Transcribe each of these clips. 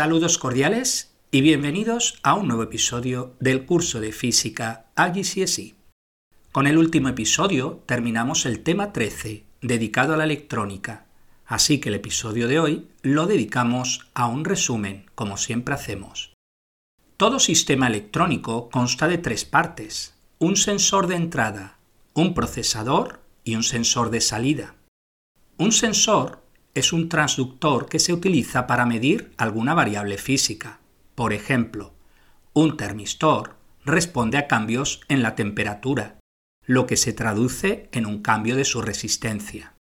Saludos cordiales y bienvenidos a un nuevo episodio del curso de física AGCSE. Con el último episodio terminamos el tema 13, dedicado a la electrónica, así que el episodio de hoy lo dedicamos a un resumen, como siempre hacemos. Todo sistema electrónico consta de tres partes, un sensor de entrada, un procesador y un sensor de salida. Un sensor es un transductor que se utiliza para medir alguna variable física. Por ejemplo, un termistor responde a cambios en la temperatura, lo que se traduce en un cambio de su resistencia.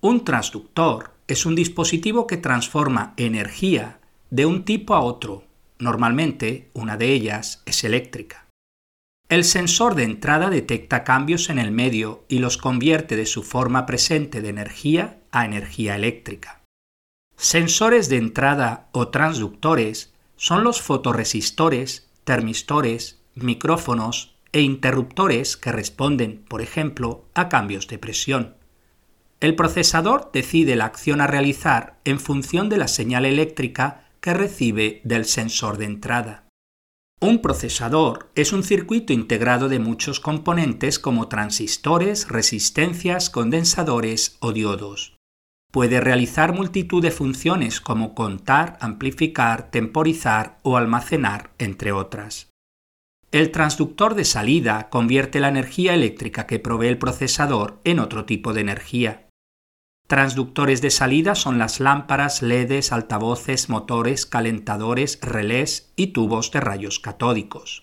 Un transductor es un dispositivo que transforma energía de un tipo a otro. Normalmente una de ellas es eléctrica. El sensor de entrada detecta cambios en el medio y los convierte de su forma presente de energía a energía eléctrica. Sensores de entrada o transductores son los fotoresistores, termistores, micrófonos e interruptores que responden, por ejemplo, a cambios de presión. El procesador decide la acción a realizar en función de la señal eléctrica que recibe del sensor de entrada. Un procesador es un circuito integrado de muchos componentes como transistores, resistencias, condensadores o diodos. Puede realizar multitud de funciones como contar, amplificar, temporizar o almacenar, entre otras. El transductor de salida convierte la energía eléctrica que provee el procesador en otro tipo de energía. Transductores de salida son las lámparas, LEDs, altavoces, motores, calentadores, relés y tubos de rayos catódicos.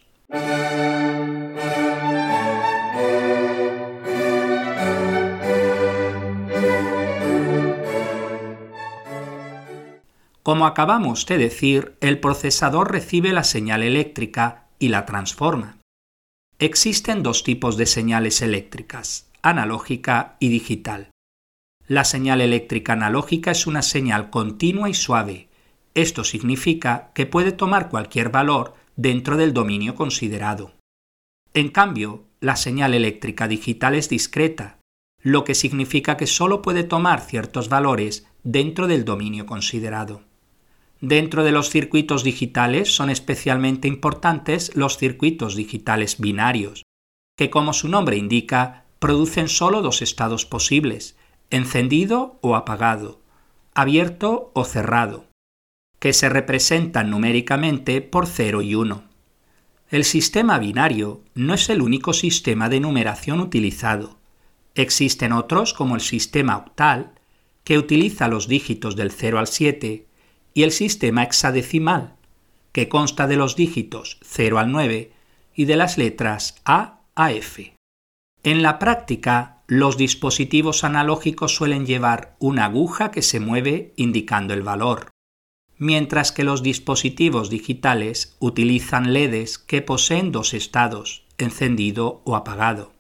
Como acabamos de decir, el procesador recibe la señal eléctrica y la transforma. Existen dos tipos de señales eléctricas, analógica y digital. La señal eléctrica analógica es una señal continua y suave. Esto significa que puede tomar cualquier valor dentro del dominio considerado. En cambio, la señal eléctrica digital es discreta, lo que significa que solo puede tomar ciertos valores dentro del dominio considerado. Dentro de los circuitos digitales son especialmente importantes los circuitos digitales binarios, que como su nombre indica, producen solo dos estados posibles, encendido o apagado, abierto o cerrado, que se representan numéricamente por 0 y 1. El sistema binario no es el único sistema de numeración utilizado. Existen otros como el sistema octal, que utiliza los dígitos del 0 al 7, y el sistema hexadecimal, que consta de los dígitos 0 al 9 y de las letras A a F. En la práctica, los dispositivos analógicos suelen llevar una aguja que se mueve indicando el valor, mientras que los dispositivos digitales utilizan LEDs que poseen dos estados, encendido o apagado.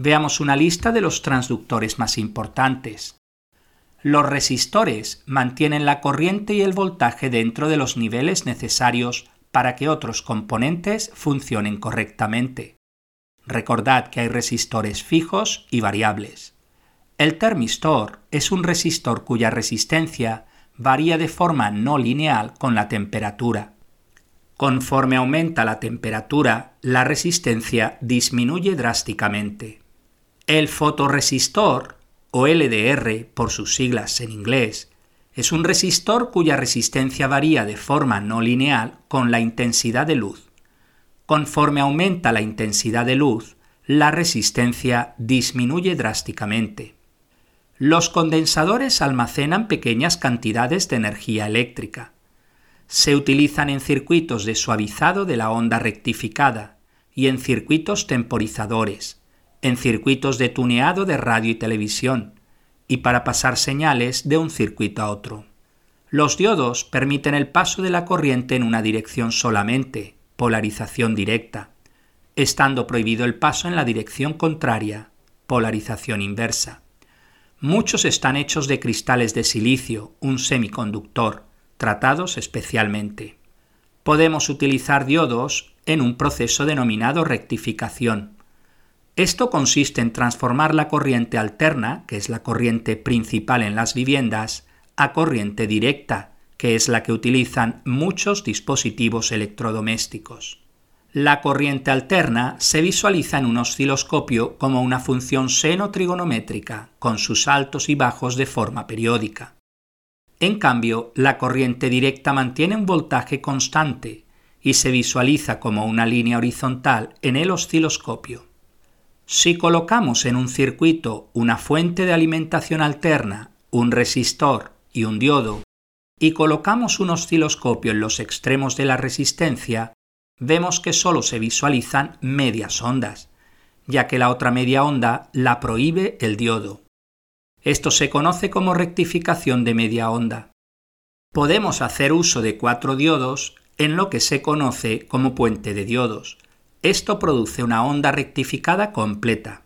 Veamos una lista de los transductores más importantes. Los resistores mantienen la corriente y el voltaje dentro de los niveles necesarios para que otros componentes funcionen correctamente. Recordad que hay resistores fijos y variables. El termistor es un resistor cuya resistencia varía de forma no lineal con la temperatura. Conforme aumenta la temperatura, la resistencia disminuye drásticamente. El fotoresistor o LDR por sus siglas en inglés, es un resistor cuya resistencia varía de forma no lineal con la intensidad de luz. Conforme aumenta la intensidad de luz, la resistencia disminuye drásticamente. Los condensadores almacenan pequeñas cantidades de energía eléctrica. Se utilizan en circuitos de suavizado de la onda rectificada y en circuitos temporizadores, en circuitos de tuneado de radio y televisión, y para pasar señales de un circuito a otro. Los diodos permiten el paso de la corriente en una dirección solamente, polarización directa, estando prohibido el paso en la dirección contraria, polarización inversa. Muchos están hechos de cristales de silicio, un semiconductor, tratados especialmente. Podemos utilizar diodos en un proceso denominado rectificación. Esto consiste en transformar la corriente alterna, que es la corriente principal en las viviendas, a corriente directa, que es la que utilizan muchos dispositivos electrodomésticos. La corriente alterna se visualiza en un osciloscopio como una función seno-trigonométrica, con sus altos y bajos de forma periódica. En cambio, la corriente directa mantiene un voltaje constante y se visualiza como una línea horizontal en el osciloscopio. Si colocamos en un circuito una fuente de alimentación alterna, un resistor y un diodo, y colocamos un osciloscopio en los extremos de la resistencia, vemos que solo se visualizan medias ondas, ya que la otra media onda la prohíbe el diodo. Esto se conoce como rectificación de media onda. Podemos hacer uso de cuatro diodos en lo que se conoce como puente de diodos. Esto produce una onda rectificada completa.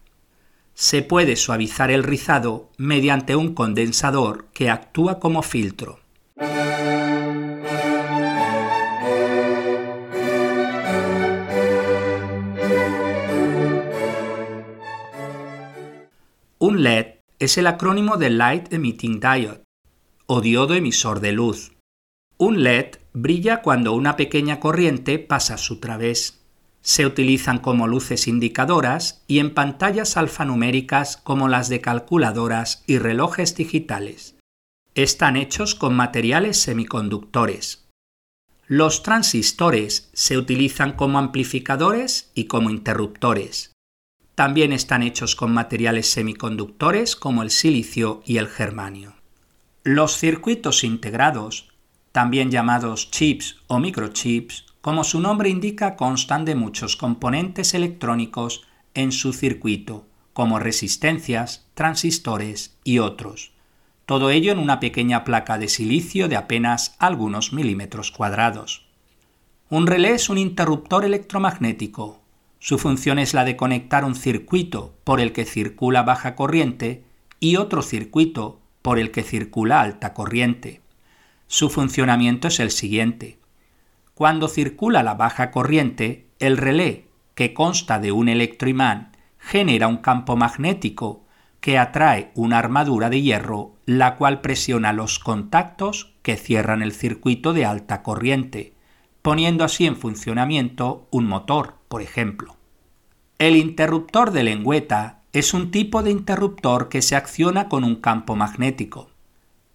Se puede suavizar el rizado mediante un condensador que actúa como filtro. Un LED es el acrónimo de Light Emitting Diode o diodo emisor de luz. Un LED brilla cuando una pequeña corriente pasa a su través. Se utilizan como luces indicadoras y en pantallas alfanuméricas como las de calculadoras y relojes digitales. Están hechos con materiales semiconductores. Los transistores se utilizan como amplificadores y como interruptores. También están hechos con materiales semiconductores como el silicio y el germanio. Los circuitos integrados, también llamados chips o microchips, como su nombre indica, constan de muchos componentes electrónicos en su circuito, como resistencias, transistores y otros. Todo ello en una pequeña placa de silicio de apenas algunos milímetros cuadrados. Un relé es un interruptor electromagnético, su función es la de conectar un circuito por el que circula baja corriente y otro circuito por el que circula alta corriente. Su funcionamiento es el siguiente. Cuando circula la baja corriente, el relé, que consta de un electroimán, genera un campo magnético que atrae una armadura de hierro, la cual presiona los contactos que cierran el circuito de alta corriente, poniendo así en funcionamiento un motor, por ejemplo. El interruptor de lengüeta es un tipo de interruptor que se acciona con un campo magnético.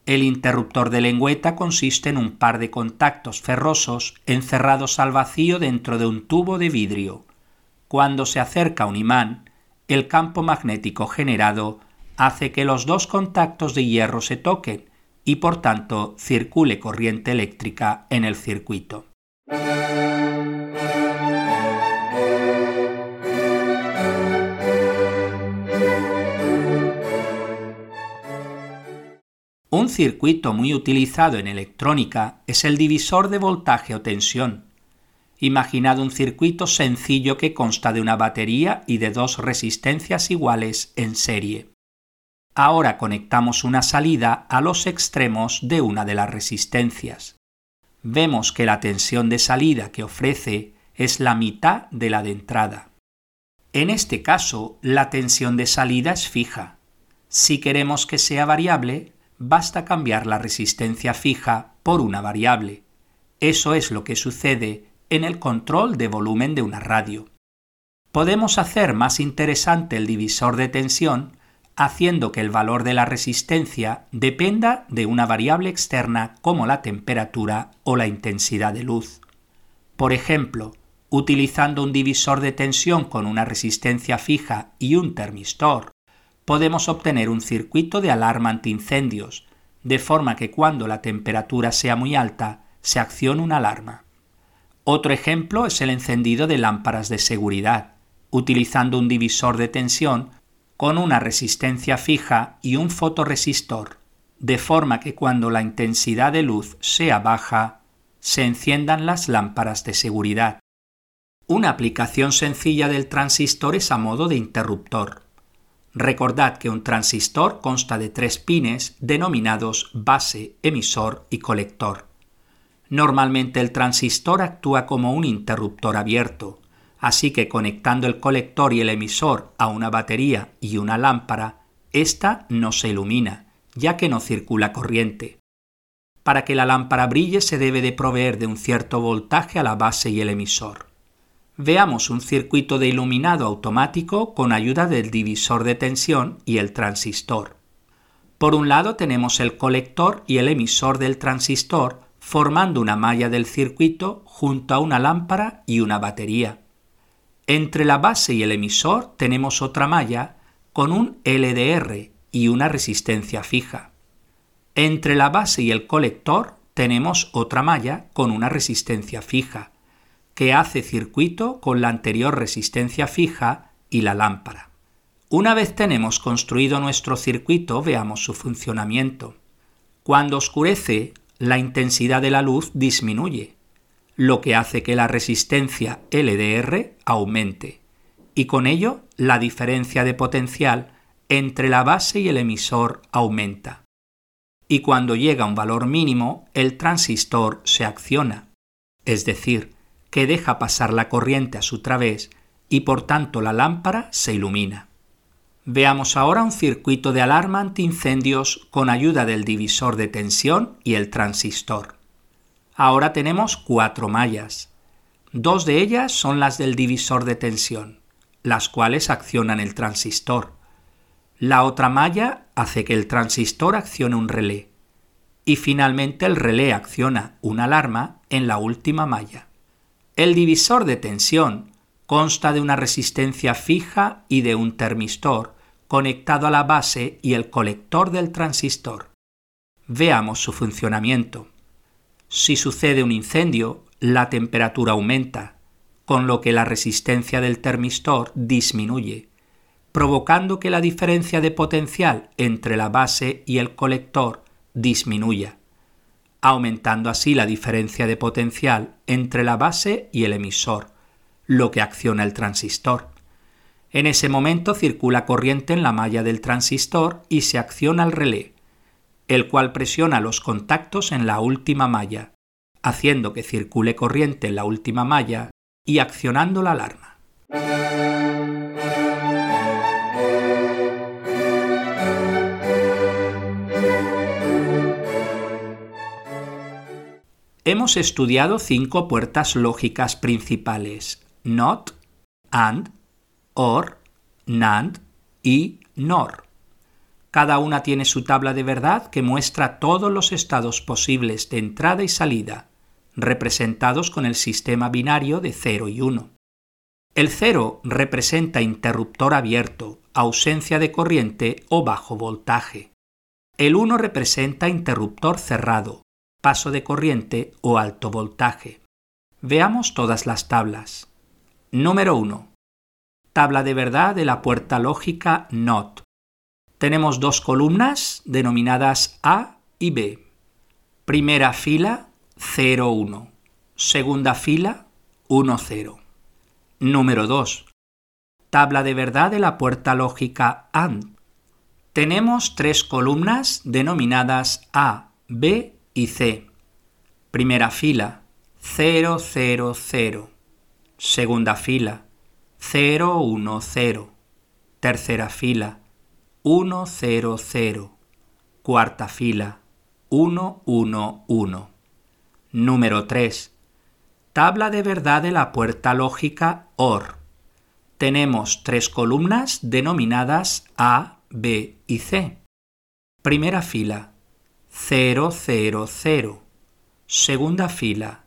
El interruptor de lengüeta consiste en un par de contactos ferrosos encerrados al vacío dentro de un tubo de vidrio. Cuando se acerca un imán, el campo magnético generado hace que los dos contactos de hierro se toquen y por tanto circule corriente eléctrica en el circuito. Un circuito muy utilizado en electrónica es el divisor de voltaje o tensión. Imaginad un circuito sencillo que consta de una batería y de dos resistencias iguales en serie. Ahora conectamos una salida a los extremos de una de las resistencias. Vemos que la tensión de salida que ofrece es la mitad de la de entrada. En este caso, la tensión de salida es fija. Si queremos que sea variable, basta cambiar la resistencia fija por una variable. Eso es lo que sucede en el control de volumen de una radio. Podemos hacer más interesante el divisor de tensión haciendo que el valor de la resistencia dependa de una variable externa como la temperatura o la intensidad de luz. Por ejemplo, utilizando un divisor de tensión con una resistencia fija y un termistor, podemos obtener un circuito de alarma antiincendios, de forma que cuando la temperatura sea muy alta se accione una alarma. Otro ejemplo es el encendido de lámparas de seguridad, utilizando un divisor de tensión con una resistencia fija y un fotoresistor, de forma que cuando la intensidad de luz sea baja, se enciendan las lámparas de seguridad. Una aplicación sencilla del transistor es a modo de interruptor. Recordad que un transistor consta de tres pines denominados base, emisor y colector. Normalmente el transistor actúa como un interruptor abierto, así que conectando el colector y el emisor a una batería y una lámpara, ésta no se ilumina, ya que no circula corriente. Para que la lámpara brille se debe de proveer de un cierto voltaje a la base y el emisor. Veamos un circuito de iluminado automático con ayuda del divisor de tensión y el transistor. Por un lado tenemos el colector y el emisor del transistor formando una malla del circuito junto a una lámpara y una batería. Entre la base y el emisor tenemos otra malla con un LDR y una resistencia fija. Entre la base y el colector tenemos otra malla con una resistencia fija, que hace circuito con la anterior resistencia fija y la lámpara. Una vez tenemos construido nuestro circuito, veamos su funcionamiento. Cuando oscurece, la intensidad de la luz disminuye, lo que hace que la resistencia LDR aumente y con ello la diferencia de potencial entre la base y el emisor aumenta. Y cuando llega a un valor mínimo, el transistor se acciona, es decir, que deja pasar la corriente a su través y por tanto la lámpara se ilumina. Veamos ahora un circuito de alarma antiincendios con ayuda del divisor de tensión y el transistor. Ahora tenemos cuatro mallas. Dos de ellas son las del divisor de tensión, las cuales accionan el transistor. La otra malla hace que el transistor accione un relé. Y finalmente el relé acciona una alarma en la última malla. El divisor de tensión consta de una resistencia fija y de un termistor conectado a la base y el colector del transistor. Veamos su funcionamiento. Si sucede un incendio, la temperatura aumenta, con lo que la resistencia del termistor disminuye, provocando que la diferencia de potencial entre la base y el colector disminuya, aumentando así la diferencia de potencial entre la base y el emisor, lo que acciona el transistor. En ese momento circula corriente en la malla del transistor y se acciona el relé, el cual presiona los contactos en la última malla, haciendo que circule corriente en la última malla y accionando la alarma. Hemos estudiado cinco puertas lógicas principales, NOT, AND, OR, NAND y NOR. Cada una tiene su tabla de verdad que muestra todos los estados posibles de entrada y salida, representados con el sistema binario de 0 y 1. El 0 representa interruptor abierto, ausencia de corriente o bajo voltaje. El 1 representa interruptor cerrado, paso de corriente o alto voltaje. Veamos todas las tablas. Número 1 tabla de verdad de la puerta lógica NOT. Tenemos dos columnas denominadas A y B. Primera fila 0, 1. Segunda fila 1, 0. Número 2. Tabla de verdad de la puerta lógica AND. Tenemos tres columnas denominadas A, B y C. Primera fila 0, 0, 0. Segunda fila 0, 1, 0. Tercera fila, 1, 0, 0. Cuarta fila, 1, 1, 1. Número 3. Tabla de verdad de la puerta lógica OR. Tenemos tres columnas denominadas A, B y C. Primera fila, 0, 0, 0. Segunda fila,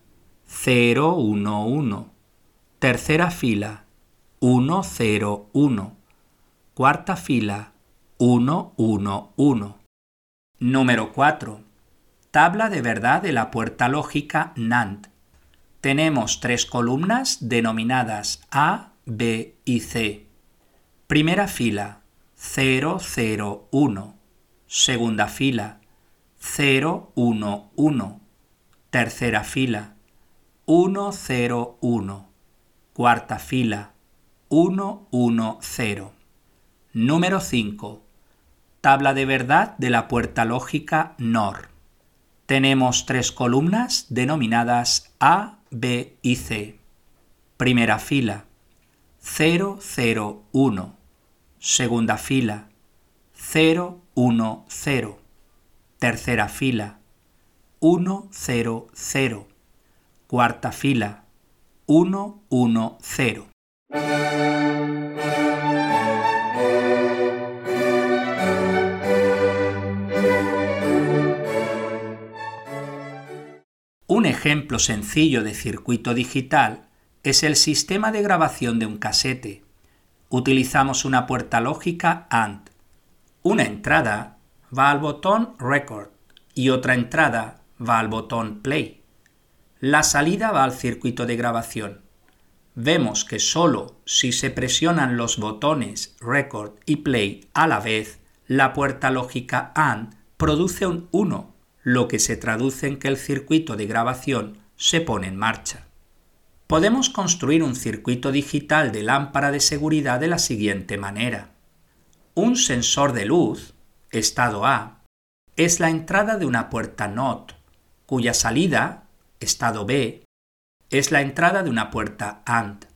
0, 1, 1. Tercera fila, 1, 0, 1. Cuarta fila, 1, 1, 1. Número 4. Tabla de verdad de la puerta lógica NAND. Tenemos tres columnas denominadas A, B y C. Primera fila, 0, 0, 1. Segunda fila, 0, 1, 1. Tercera fila, 1, 0, 1. Cuarta fila, 1, 1, 0. Número 5. Tabla de verdad de la puerta lógica NOR. tenemos tres columnas denominadas A, B y C. Primera fila 0, 0, 1. Segunda fila 0, 1, 0. Tercera fila 1, 0, 0. Cuarta fila 1, 1, 0. Un ejemplo sencillo de circuito digital es el sistema de grabación de un casete. Utilizamos una puerta lógica AND. Una entrada va al botón Record y otra entrada va al botón Play. La salida va al circuito de grabación. Vemos que solo si se presionan los botones Record y Play a la vez, la puerta lógica AND produce un 1 lo que se traduce en que el circuito de grabación se pone en marcha. Podemos construir un circuito digital de lámpara de seguridad de la siguiente manera. Un sensor de luz, estado A, es la entrada de una puerta NOT, cuya salida, estado B, es la entrada de una puerta AND.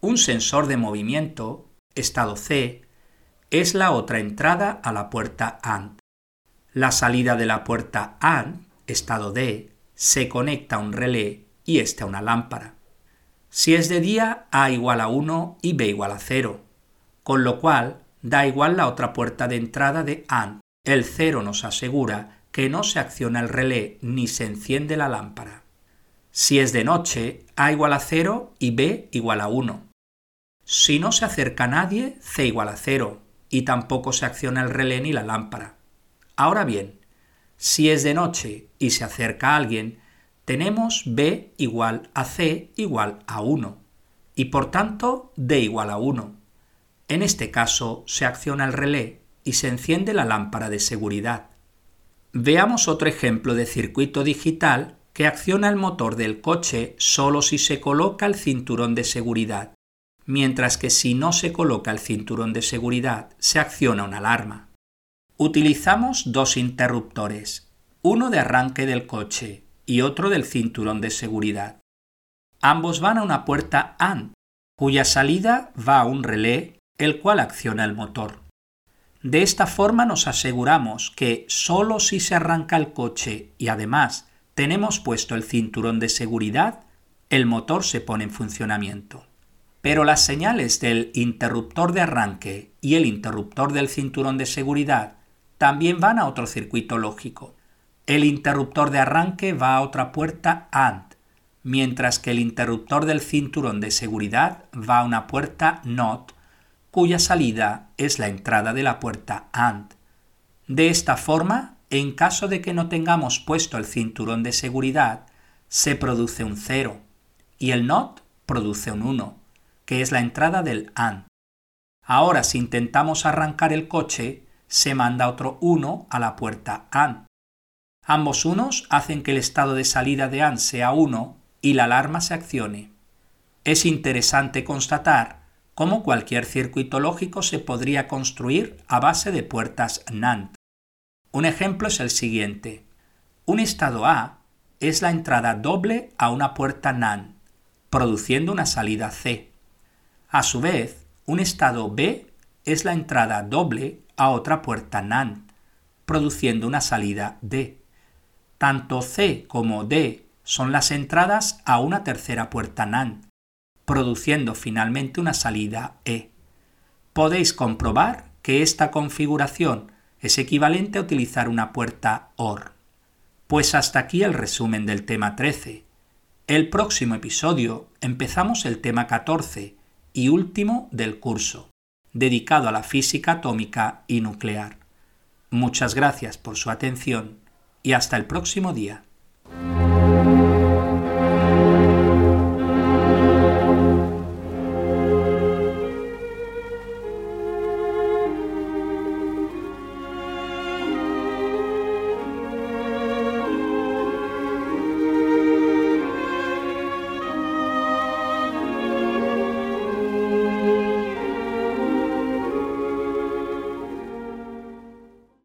Un sensor de movimiento, estado C, es la otra entrada a la puerta AND. La salida de la puerta AND, estado D, se conecta a un relé y este a una lámpara. Si es de día, A igual a 1 y B igual a 0, con lo cual da igual la otra puerta de entrada de AND. El 0 nos asegura que no se acciona el relé ni se enciende la lámpara. Si es de noche, A igual a 0 y B igual a 1. Si no se acerca nadie, C igual a 0 y tampoco se acciona el relé ni la lámpara. Ahora bien, si es de noche y se acerca alguien, tenemos B igual a C igual a 1 y por tanto D igual a 1. En este caso se acciona el relé y se enciende la lámpara de seguridad. Veamos otro ejemplo de circuito digital que acciona el motor del coche solo si se coloca el cinturón de seguridad, mientras que si no se coloca el cinturón de seguridad se acciona una alarma. Utilizamos dos interruptores, uno de arranque del coche y otro del cinturón de seguridad. Ambos van a una puerta AND, cuya salida va a un relé, el cual acciona el motor. De esta forma nos aseguramos que solo si se arranca el coche y además tenemos puesto el cinturón de seguridad, el motor se pone en funcionamiento. Pero las señales del interruptor de arranque y el interruptor del cinturón de seguridad también van a otro circuito lógico. El interruptor de arranque va a otra puerta AND, mientras que el interruptor del cinturón de seguridad va a una puerta NOT, cuya salida es la entrada de la puerta AND. De esta forma, en caso de que no tengamos puesto el cinturón de seguridad, se produce un 0 y el NOT produce un 1, que es la entrada del AND. Ahora, si intentamos arrancar el coche, se manda otro 1 a la puerta AND. Ambos unos hacen que el estado de salida de AND sea 1 y la alarma se accione. Es interesante constatar cómo cualquier circuito lógico se podría construir a base de puertas NAND. Un ejemplo es el siguiente. Un estado A es la entrada doble a una puerta NAND, produciendo una salida C. A su vez, un estado B es la entrada doble a otra puerta NAND, produciendo una salida D. Tanto C como D son las entradas a una tercera puerta NAND, produciendo finalmente una salida E. Podéis comprobar que esta configuración es equivalente a utilizar una puerta OR. Pues hasta aquí el resumen del tema 13. El próximo episodio empezamos el tema 14 y último del curso dedicado a la física atómica y nuclear. Muchas gracias por su atención y hasta el próximo día.